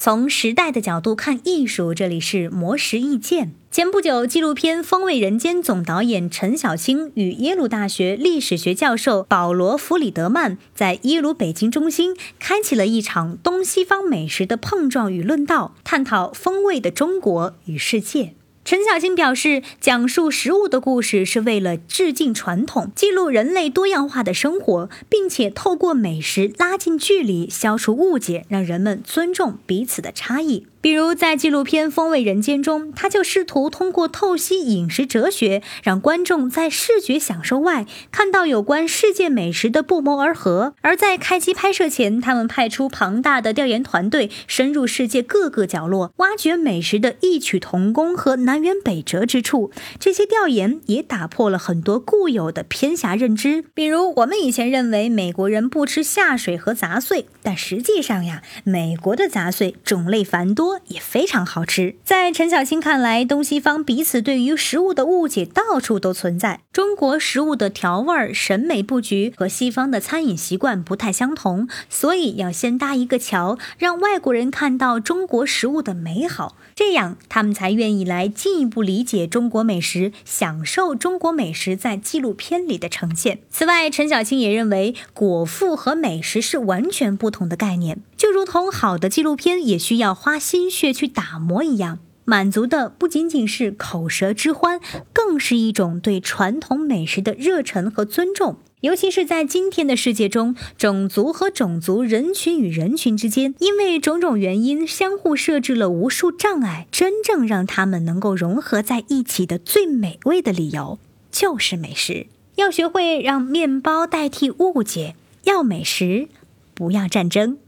从时代的角度看艺术，这里是魔石意见。前不久，纪录片《风味人间》总导演陈小青与耶鲁大学历史学教授保罗·弗里德曼在耶鲁北京中心开启了一场东西方美食的碰撞与论道，探讨风味的中国与世界。陈小青表示，讲述食物的故事是为了致敬传统，记录人类多样化的生活，并且透过美食拉近距离，消除误解，让人们尊重彼此的差异。比如在纪录片《风味人间》中，他就试图通过透析饮食哲学，让观众在视觉享受外看到有关世界美食的不谋而合。而在开机拍摄前，他们派出庞大的调研团队，深入世界各个角落，挖掘美食的异曲同工和难南辕北辙之处。这些调研也打破了很多固有的偏狭认知，比如我们以前认为美国人不吃下水和杂碎，但实际上呀，美国的杂碎种类繁多。也非常好吃。在陈小青看来，东西方彼此对于食物的误解到处都存在。中国食物的调味、审美布局和西方的餐饮习惯不太相同，所以要先搭一个桥，让外国人看到中国食物的美好，这样他们才愿意来进一步理解中国美食，享受中国美食在纪录片里的呈现。此外，陈小青也认为，果腹和美食是完全不同的概念，就如同好的纪录片也需要花心。血去打磨一样，满足的不仅仅是口舌之欢，更是一种对传统美食的热忱和尊重。尤其是在今天的世界中，种族和种族、人群与人群之间，因为种种原因相互设置了无数障碍，真正让他们能够融合在一起的最美味的理由，就是美食。要学会让面包代替误解，要美食，不要战争。